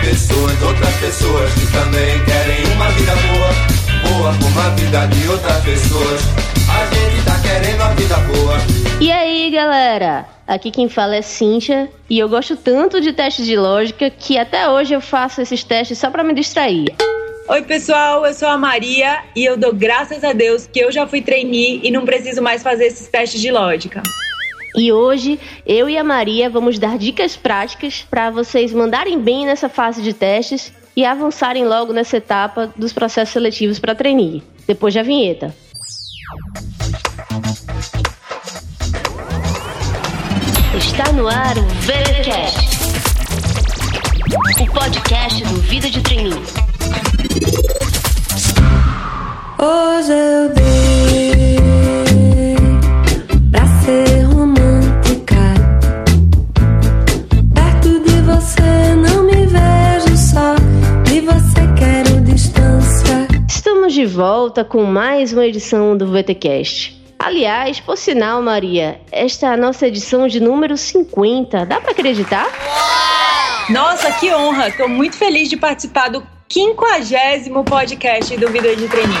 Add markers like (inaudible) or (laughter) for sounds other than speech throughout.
pessoas, outras pessoas que também querem uma vida boa, boa como a vida de outras pessoas. A gente tá querendo a vida boa. E aí, galera? Aqui quem fala é Cíntia e eu gosto tanto de testes de lógica que até hoje eu faço esses testes só para me distrair. Oi, pessoal, eu sou a Maria e eu dou graças a Deus que eu já fui trainee e não preciso mais fazer esses testes de lógica. E hoje eu e a Maria vamos dar dicas práticas para vocês mandarem bem nessa fase de testes e avançarem logo nessa etapa dos processos seletivos para trainee. Depois da vinheta. Está no ar o VeraCast, o podcast do Vida de Trainee. Hoje eu dei Estamos de volta com mais uma edição do VTcast. Aliás, por sinal, Maria, esta é a nossa edição de número 50. Dá pra acreditar? Nossa, que honra! Tô muito feliz de participar do 50 podcast do Vida de Treininho.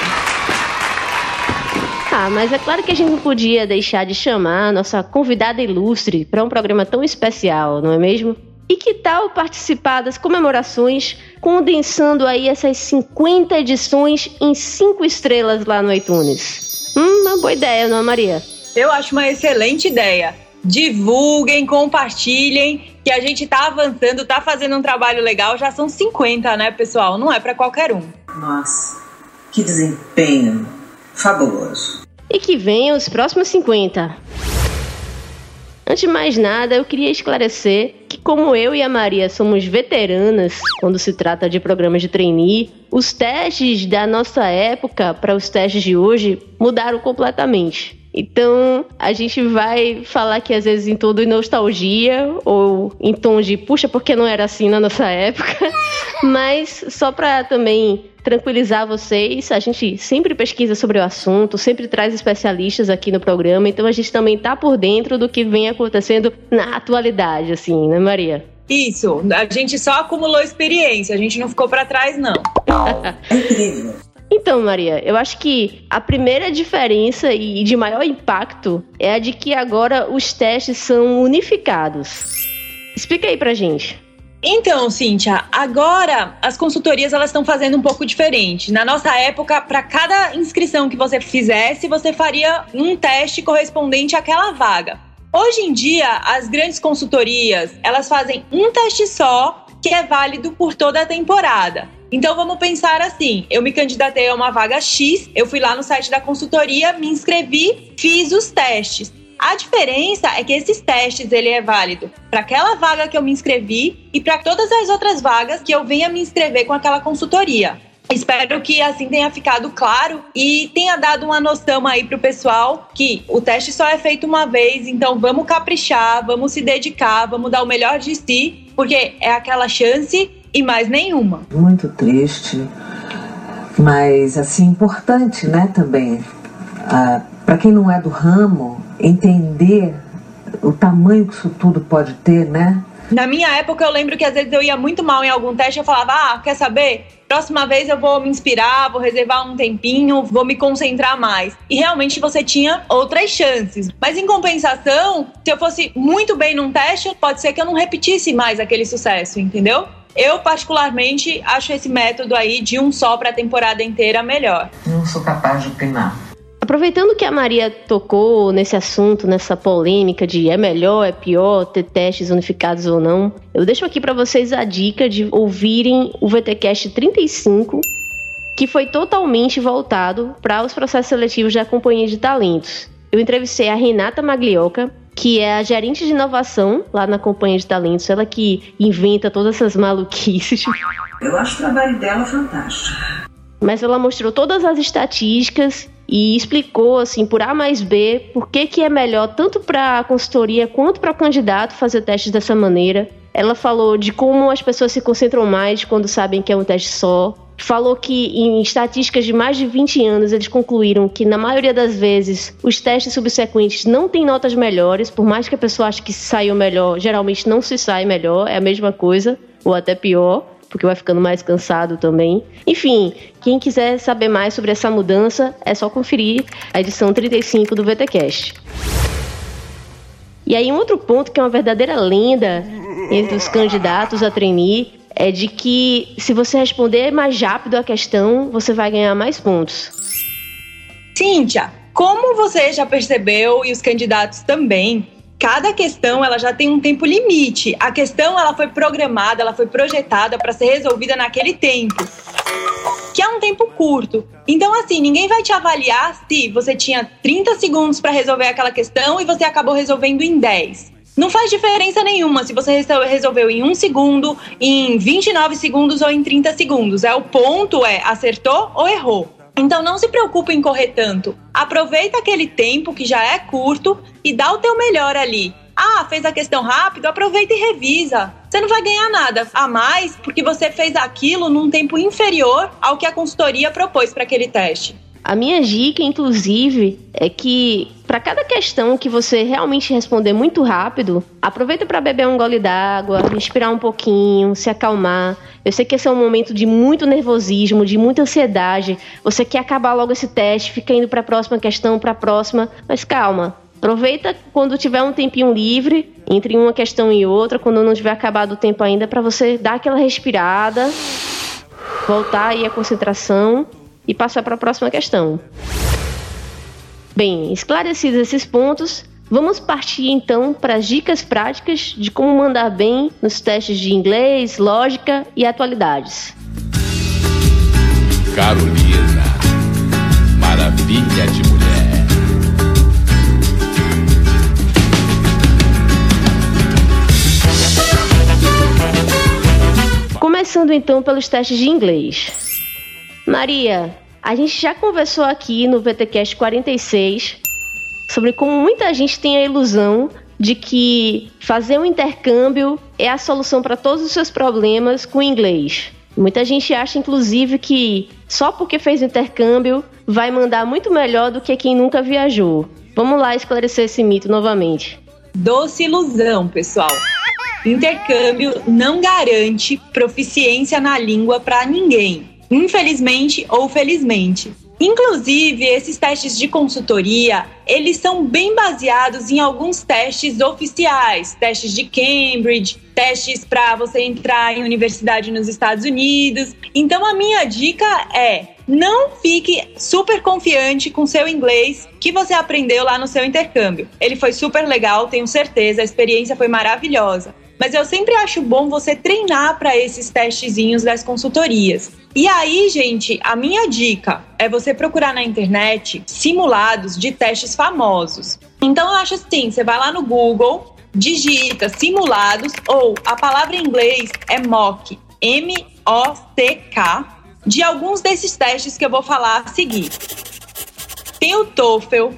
Ah, mas é claro que a gente não podia deixar de chamar a nossa convidada ilustre para um programa tão especial, não é mesmo? E que tal participar das comemorações condensando aí essas 50 edições em 5 estrelas lá no iTunes? Hum, uma boa ideia, não é, Maria? Eu acho uma excelente ideia. Divulguem, compartilhem, que a gente tá avançando, tá fazendo um trabalho legal. Já são 50, né, pessoal? Não é para qualquer um. Nossa, que desempenho fabuloso. E que venham os próximos 50. Antes de mais nada, eu queria esclarecer que, como eu e a Maria somos veteranas quando se trata de programas de trainee, os testes da nossa época para os testes de hoje mudaram completamente. Então, a gente vai falar que às vezes em tom de nostalgia ou em tom de puxa, porque não era assim na nossa época, (laughs) mas só para também tranquilizar vocês, a gente sempre pesquisa sobre o assunto, sempre traz especialistas aqui no programa, então a gente também tá por dentro do que vem acontecendo na atualidade, assim, né, Maria? Isso, a gente só acumulou experiência, a gente não ficou para trás, não. (laughs) Então, Maria, eu acho que a primeira diferença e de maior impacto é a de que agora os testes são unificados. Explica aí pra gente. Então, Cíntia, agora as consultorias elas estão fazendo um pouco diferente. Na nossa época, para cada inscrição que você fizesse, você faria um teste correspondente àquela vaga. Hoje em dia, as grandes consultorias, elas fazem um teste só, que é válido por toda a temporada. Então vamos pensar assim: eu me candidatei a uma vaga X, eu fui lá no site da consultoria, me inscrevi, fiz os testes. A diferença é que esses testes ele é válido para aquela vaga que eu me inscrevi e para todas as outras vagas que eu venha me inscrever com aquela consultoria. Espero que assim tenha ficado claro e tenha dado uma noção aí pro pessoal que o teste só é feito uma vez, então vamos caprichar, vamos se dedicar, vamos dar o melhor de si, porque é aquela chance e mais nenhuma. Muito triste, mas assim importante, né? Também ah, para quem não é do ramo entender o tamanho que isso tudo pode ter, né? Na minha época, eu lembro que às vezes eu ia muito mal em algum teste, eu falava, ah, quer saber? Próxima vez eu vou me inspirar, vou reservar um tempinho, vou me concentrar mais. E realmente você tinha outras chances. Mas em compensação, se eu fosse muito bem num teste, pode ser que eu não repetisse mais aquele sucesso, entendeu? Eu, particularmente, acho esse método aí de um só para a temporada inteira melhor. Não sou capaz de opinar. Aproveitando que a Maria tocou nesse assunto, nessa polêmica de é melhor, é pior ter testes unificados ou não, eu deixo aqui para vocês a dica de ouvirem o VTcast 35, que foi totalmente voltado para os processos seletivos da companhia de talentos. Eu entrevistei a Renata Maglioca, que é a gerente de inovação lá na companhia de talentos, ela que inventa todas essas maluquices. Eu acho o trabalho dela fantástico. Mas ela mostrou todas as estatísticas e explicou assim por A mais B por que, que é melhor tanto para a consultoria quanto para o candidato fazer testes dessa maneira. Ela falou de como as pessoas se concentram mais quando sabem que é um teste só. Falou que em estatísticas de mais de 20 anos eles concluíram que na maioria das vezes os testes subsequentes não têm notas melhores, por mais que a pessoa ache que saiu melhor, geralmente não se sai melhor, é a mesma coisa ou até pior. porque vai ficando mais cansado também. Enfim, quem quiser saber mais sobre essa mudança, é só conferir a edição 35 do VTcast. E aí um outro ponto que é uma verdadeira lenda entre os candidatos a trainee é de que se você responder mais rápido a questão, você vai ganhar mais pontos. Cíntia, como você já percebeu e os candidatos também, cada questão ela já tem um tempo limite. A questão ela foi programada, ela foi projetada para ser resolvida naquele tempo, que é um tempo curto. Então assim, ninguém vai te avaliar se você tinha 30 segundos para resolver aquela questão e você acabou resolvendo em 10. Não faz diferença nenhuma se você resolveu em um segundo, em 29 segundos ou em 30 segundos. É o ponto é acertou ou errou. Então não se preocupe em correr tanto. Aproveita aquele tempo que já é curto e dá o teu melhor ali. Ah, fez a questão rápido, aproveita e revisa. Você não vai ganhar nada a mais porque você fez aquilo num tempo inferior ao que a consultoria propôs para aquele teste. A minha dica, inclusive, é que para cada questão que você realmente responder muito rápido, aproveita para beber um gole d'água, respirar um pouquinho, se acalmar. Eu sei que esse é um momento de muito nervosismo, de muita ansiedade. Você quer acabar logo esse teste, fica indo para a próxima questão, para a próxima, mas calma. Aproveita quando tiver um tempinho livre entre uma questão e outra, quando não tiver acabado o tempo ainda, para você dar aquela respirada, voltar aí a concentração e passar para a próxima questão. Bem, esclarecidos esses pontos, vamos partir então para as dicas práticas de como mandar bem nos testes de inglês, lógica e atualidades. Carolina, maravilha de mulher. Começando então pelos testes de inglês. Maria, a gente já conversou aqui no VTcast 46 sobre como muita gente tem a ilusão de que fazer um intercâmbio é a solução para todos os seus problemas com inglês. Muita gente acha, inclusive, que só porque fez intercâmbio vai mandar muito melhor do que quem nunca viajou. Vamos lá esclarecer esse mito novamente. Doce ilusão, pessoal. Intercâmbio não garante proficiência na língua para ninguém infelizmente ou felizmente. Inclusive, esses testes de consultoria, eles são bem baseados em alguns testes oficiais, testes de Cambridge, testes para você entrar em universidade nos Estados Unidos. Então, a minha dica é: não fique super confiante com seu inglês que você aprendeu lá no seu intercâmbio. Ele foi super legal, tenho certeza, a experiência foi maravilhosa. Mas eu sempre acho bom você treinar para esses testezinhos das consultorias. E aí, gente, a minha dica é você procurar na internet simulados de testes famosos. Então eu acho assim, você vai lá no Google, digita simulados ou a palavra em inglês é mock, M-O-C-K, de alguns desses testes que eu vou falar a seguir. Tem o TOEFL,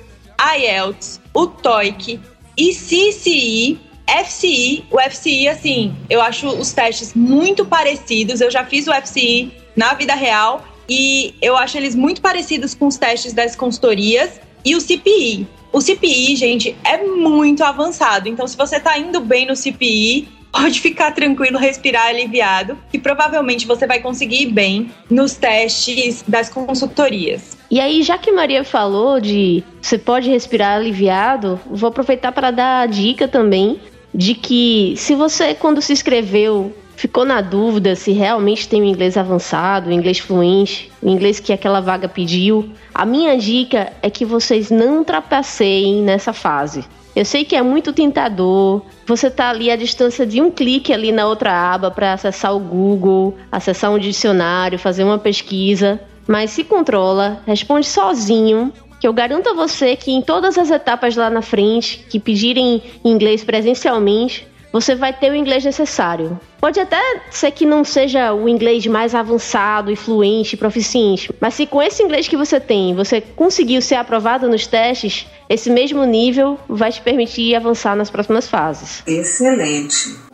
IELTS, o TOEIC, ICCI, FCI. O FCI, assim, eu acho os testes muito parecidos. Eu já fiz o FCI na vida real e eu acho eles muito parecidos com os testes das consultorias e o CPI. O CPI, gente, é muito avançado. Então, se você está indo bem no CPI, pode ficar tranquilo, respirar aliviado, que provavelmente você vai conseguir ir bem nos testes das consultorias. E aí, já que Maria falou de você pode respirar aliviado, vou aproveitar para dar a dica também de que se você, quando se inscreveu ficou na dúvida se realmente tem o inglês avançado, o inglês fluente, o inglês que aquela vaga pediu, a minha dica é que vocês não trapaceiem nessa fase. Eu sei que é muito tentador. Você tá ali à distância de um clique ali na outra aba para acessar o Google, acessar um dicionário, fazer uma pesquisa, mas se controla, responde sozinho, que eu garanto a você que em todas as etapas lá na frente que pedirem inglês presencialmente, você vai ter o inglês necessário. Pode até ser que não seja o inglês mais avançado e fluente, proficiente, mas se com esse inglês que você tem, você conseguiu ser aprovado nos testes, esse mesmo nível vai te permitir avançar nas próximas fases. Excelente.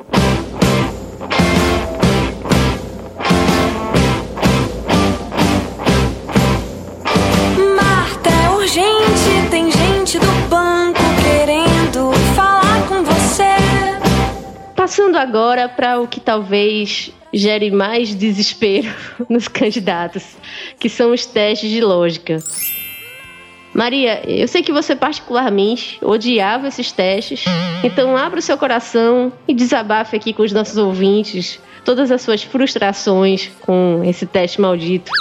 Passando agora para o que talvez gere mais desespero (laughs) nos candidatos, que são os testes de lógica. Maria, eu sei que você particularmente odiava esses testes, então abra o seu coração e desabafe aqui com os nossos ouvintes todas as suas frustrações com esse teste maldito.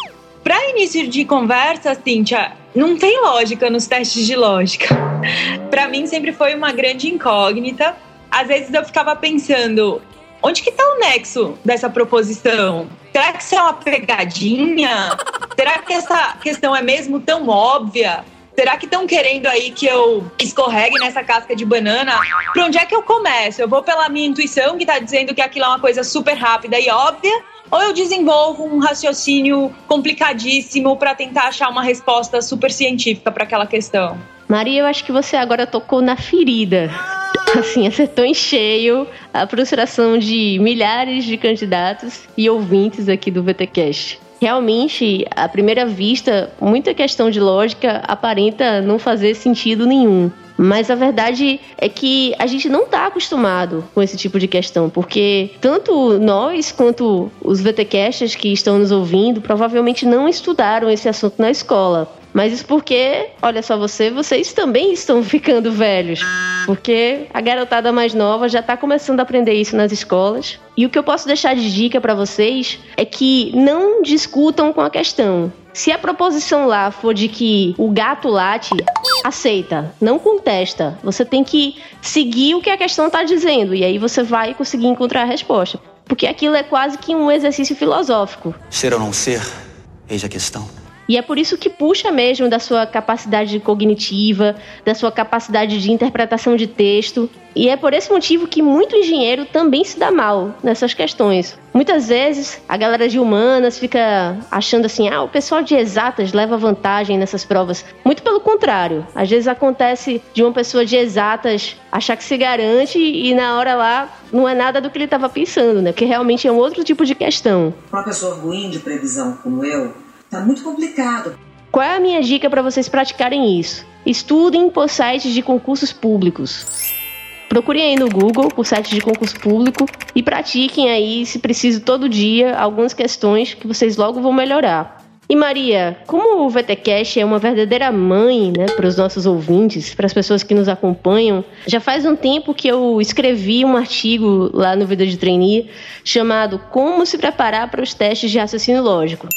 Para início de conversa, Cíntia, não tem lógica nos testes de lógica. (laughs) Para mim sempre foi uma grande incógnita. Às vezes eu ficava pensando, onde que tá o nexo dessa proposição? Será que isso é uma pegadinha? Será que essa questão é mesmo tão óbvia? Será que estão querendo aí que eu escorregue nessa casca de banana? Por onde é que eu começo? Eu vou pela minha intuição, que está dizendo que aquilo é uma coisa super rápida e óbvia? Ou eu desenvolvo um raciocínio complicadíssimo para tentar achar uma resposta super científica para aquela questão? Maria, eu acho que você agora tocou na ferida. (laughs) Assim, acertou em cheio a frustração de milhares de candidatos e ouvintes aqui do VTCast realmente, à primeira vista, muita questão de lógica aparenta não fazer sentido nenhum. Mas a verdade é que a gente não está acostumado com esse tipo de questão, porque tanto nós quanto os VTCasters que estão nos ouvindo provavelmente não estudaram esse assunto na escola. Mas isso porque, olha só você, vocês também estão (laughs) ficando velhos. Porque a garotada mais nova já está começando a aprender isso nas escolas. E o que eu posso deixar de dica para vocês é que não discutam com a questão. Se a proposição lá for de que o gato late, aceita, não contesta. Você tem que seguir o que a questão está dizendo e aí você vai conseguir encontrar a resposta. Porque aquilo é quase que um exercício filosófico. Ser ou não ser, eis a questão. E é por isso que puxa mesmo da sua capacidade cognitiva, da sua capacidade de interpretação de texto. E é por esse motivo que muito engenheiro também se dá mal nessas questões. Muitas vezes a galera de humanas fica achando assim: ah, o pessoal de exatas leva vantagem nessas provas. Muito pelo contrário. Às vezes acontece de uma pessoa de exatas achar que se garante e na hora lá não é nada do que ele estava pensando, né? Porque realmente é um outro tipo de questão. Uma pessoa ruim de previsão como eu, Tá muito complicado. Qual é a minha dica para vocês praticarem isso? Estudem por sites de concursos públicos. Procurem aí no Google por sites de concurso público e pratiquem aí, se preciso, todo dia, algumas questões que vocês logo vão melhorar. E Maria, como o VTCast é uma verdadeira mãe né, para os nossos ouvintes, para as pessoas que nos acompanham, já faz um tempo que eu escrevi um artigo lá no Vida de Trainee chamado Como se preparar para os testes de raciocínio lógico.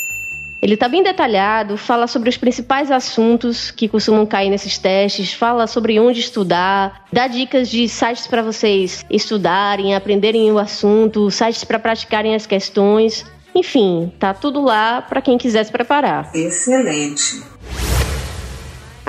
Ele está bem detalhado, fala sobre os principais assuntos que costumam cair nesses testes, fala sobre onde estudar, dá dicas de sites para vocês estudarem, aprenderem o assunto, sites para praticarem as questões. Enfim, tá tudo lá para quem quiser se preparar. Excelente.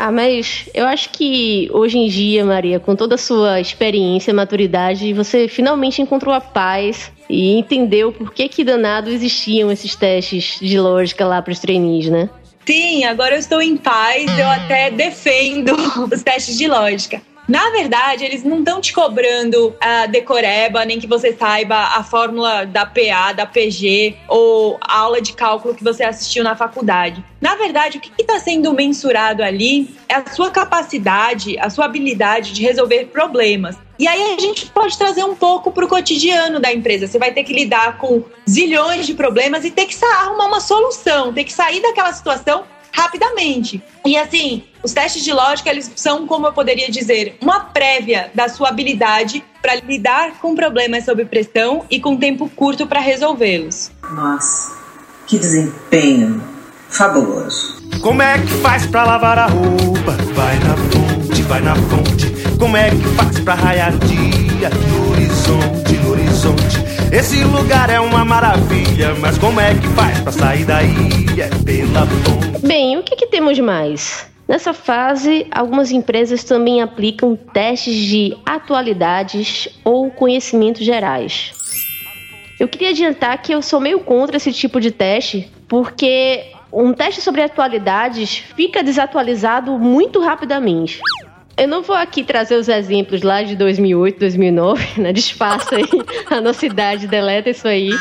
Ah, mas eu acho que hoje em dia, Maria, com toda a sua experiência, maturidade, você finalmente encontrou a paz e entendeu por que que danado existiam esses testes de lógica lá para os trainees, né? Sim, agora eu estou em paz, eu até defendo (laughs) os testes de lógica. Na verdade, eles não estão te cobrando a decoreba, nem que você saiba a fórmula da PA, da PG ou a aula de cálculo que você assistiu na faculdade. Na verdade, o que está sendo mensurado ali é a sua capacidade, a sua habilidade de resolver problemas. E aí a gente pode trazer um pouco para o cotidiano da empresa. Você vai ter que lidar com zilhões de problemas e ter que arrumar uma solução, ter que sair daquela situação rapidamente. E assim, os testes de lógica, eles são, como eu poderia dizer, uma prévia da sua habilidade para lidar com problemas sob pressão e com tempo curto para resolvê-los. Nossa, que desempenho fabuloso. Como é que faz para lavar a roupa? Vai na fonte, vai na fonte. Como é que faz para raiar dia no horizonte, no horizonte? Esse lugar é uma maravilha, mas como é que faz para sair daí? É pela fonte. Bem, o que, que temos mais? Nessa fase, algumas empresas também aplicam testes de atualidades ou conhecimentos gerais. Eu queria adiantar que eu sou meio contra esse tipo de teste, porque um teste sobre atualidades fica desatualizado muito rapidamente. Eu não vou aqui trazer os exemplos lá de 2008, 2009, (laughs) né? Disfarça aí a nossa idade, deleta isso aí.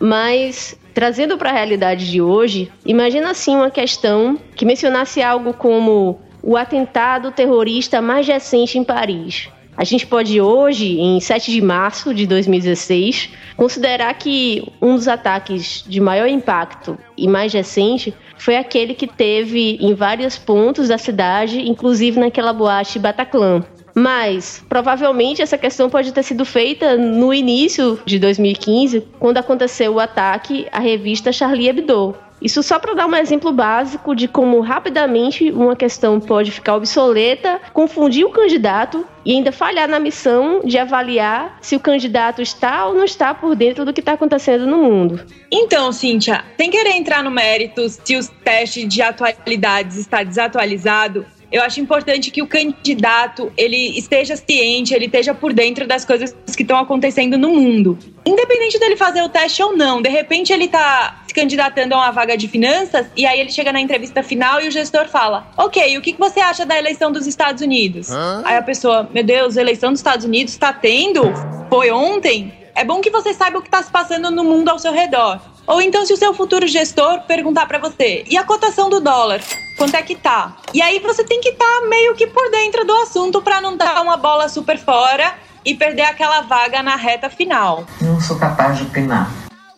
Mas trazendo para a realidade de hoje, imagina assim uma questão que mencionasse algo como o atentado terrorista mais recente em Paris. A gente pode hoje, em 7 de março de 2016, considerar que um dos ataques de maior impacto e mais recente foi aquele que teve em vários pontos da cidade, inclusive naquela boate Bataclan. Mas provavelmente essa questão pode ter sido feita no início de 2015, quando aconteceu o ataque à revista Charlie Hebdo. Isso só para dar um exemplo básico de como rapidamente uma questão pode ficar obsoleta, confundir o candidato e ainda falhar na missão de avaliar se o candidato está ou não está por dentro do que está acontecendo no mundo. Então, Cíntia, sem querer entrar no mérito se os testes de atualidades está desatualizado, eu acho importante que o candidato ele esteja ciente, ele esteja por dentro das coisas que estão acontecendo no mundo. Independente dele fazer o teste ou não, de repente ele está se candidatando a uma vaga de finanças e aí ele chega na entrevista final e o gestor fala: Ok, o que você acha da eleição dos Estados Unidos? Hã? Aí a pessoa, meu Deus, a eleição dos Estados Unidos está tendo? Foi ontem? É bom que você saiba o que está se passando no mundo ao seu redor. Ou então, se o seu futuro gestor perguntar para você, e a cotação do dólar? Quanto é que tá? E aí você tem que estar tá meio que por dentro do assunto para não dar uma bola super fora e perder aquela vaga na reta final. Não sou capaz de opinar.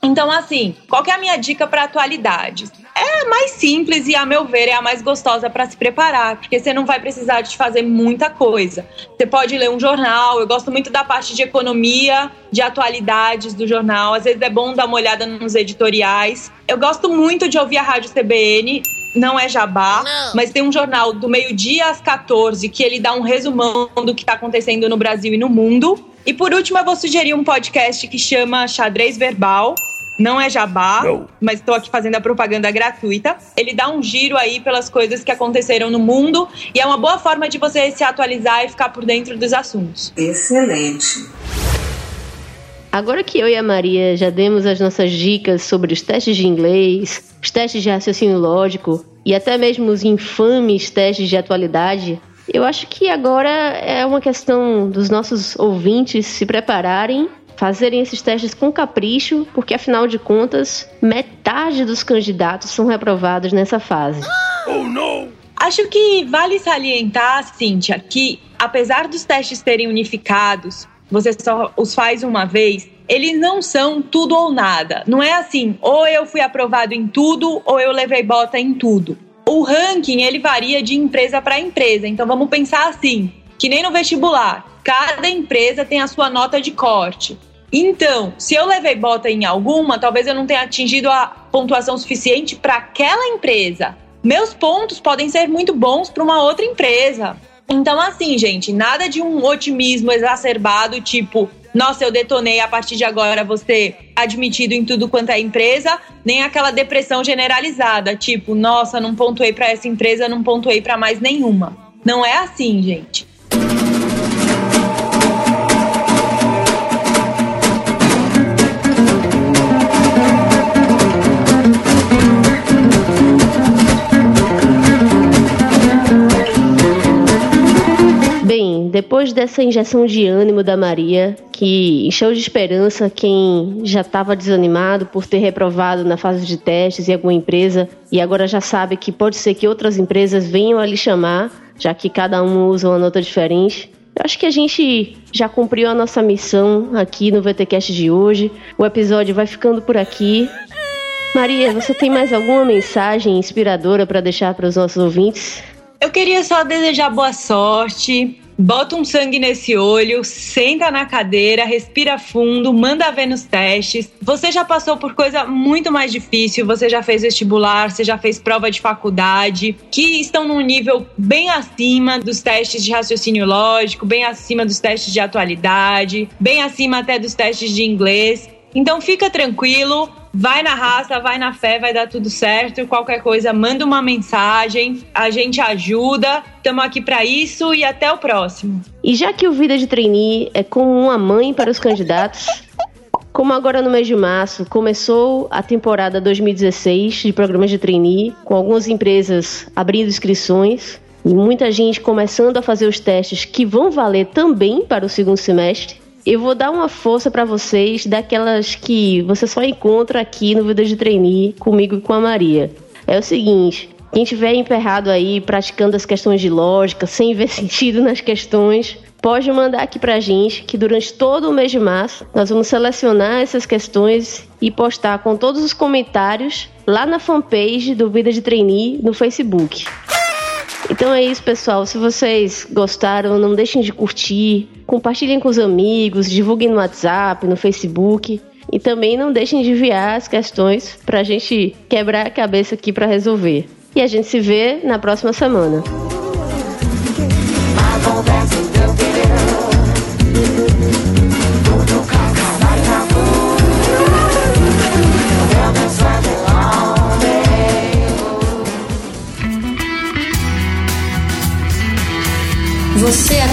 Então, assim, qual é a minha dica para atualidades? É a mais simples e, a meu ver, é a mais gostosa para se preparar, porque você não vai precisar de fazer muita coisa. Você pode ler um jornal, eu gosto muito da parte de economia, de atualidades do jornal, às vezes é bom dar uma olhada nos editoriais. Eu gosto muito de ouvir a Rádio CBN, não é jabá, não. mas tem um jornal do meio-dia às 14 que ele dá um resumão do que está acontecendo no Brasil e no mundo. E por último, eu vou sugerir um podcast que chama Xadrez Verbal não é jabá, não. mas estou aqui fazendo a propaganda gratuita. Ele dá um giro aí pelas coisas que aconteceram no mundo e é uma boa forma de você se atualizar e ficar por dentro dos assuntos. Excelente. Agora que eu e a Maria já demos as nossas dicas sobre os testes de inglês, os testes de raciocínio lógico e até mesmo os infames testes de atualidade, eu acho que agora é uma questão dos nossos ouvintes se prepararem fazerem esses testes com capricho, porque afinal de contas, metade dos candidatos são reprovados nessa fase. Oh, não! Acho que vale salientar, Cíntia, que apesar dos testes serem unificados, você só os faz uma vez, eles não são tudo ou nada. Não é assim, ou eu fui aprovado em tudo, ou eu levei bota em tudo. O ranking, ele varia de empresa para empresa. Então vamos pensar assim, que nem no vestibular. Cada empresa tem a sua nota de corte. Então, se eu levei bota em alguma, talvez eu não tenha atingido a pontuação suficiente para aquela empresa. Meus pontos podem ser muito bons para uma outra empresa. Então, assim, gente, nada de um otimismo exacerbado, tipo, nossa, eu detonei, a partir de agora você admitido em tudo quanto é empresa, nem aquela depressão generalizada, tipo, nossa, não pontuei para essa empresa, não pontuei para mais nenhuma. Não é assim, gente. Depois dessa injeção de ânimo da Maria, que encheu de esperança quem já estava desanimado por ter reprovado na fase de testes em alguma empresa e agora já sabe que pode ser que outras empresas venham a lhe chamar, já que cada um usa uma nota diferente. Eu acho que a gente já cumpriu a nossa missão aqui no VTcast de hoje. O episódio vai ficando por aqui. Maria, você tem mais alguma mensagem inspiradora para deixar para os nossos ouvintes? Eu queria só desejar boa sorte, Bota um sangue nesse olho, senta na cadeira, respira fundo, manda ver nos testes. Você já passou por coisa muito mais difícil, você já fez vestibular, você já fez prova de faculdade, que estão num nível bem acima dos testes de raciocínio lógico, bem acima dos testes de atualidade, bem acima até dos testes de inglês. Então fica tranquilo, vai na raça, vai na fé, vai dar tudo certo. Qualquer coisa, manda uma mensagem, a gente ajuda. Estamos aqui para isso e até o próximo. E já que o Vida de Trainee é como uma mãe para os candidatos, como agora no mês de março começou a temporada 2016 de programas de trainee, com algumas empresas abrindo inscrições e muita gente começando a fazer os testes que vão valer também para o segundo semestre eu vou dar uma força para vocês daquelas que você só encontra aqui no Vida de Trainee comigo e com a Maria. É o seguinte, Quem tiver emperrado aí, praticando as questões de lógica, sem ver (laughs) sentido nas questões, pode mandar aqui pra gente que durante todo o mês de março nós vamos selecionar essas questões e postar com todos os comentários lá na fanpage do Vida de Trainee no Facebook. Então é isso, pessoal. Se vocês gostaram, não deixem de curtir, compartilhem com os amigos, divulguem no WhatsApp, no Facebook. E também não deixem de enviar as questões para a gente quebrar a cabeça aqui para resolver. E a gente se vê na próxima semana.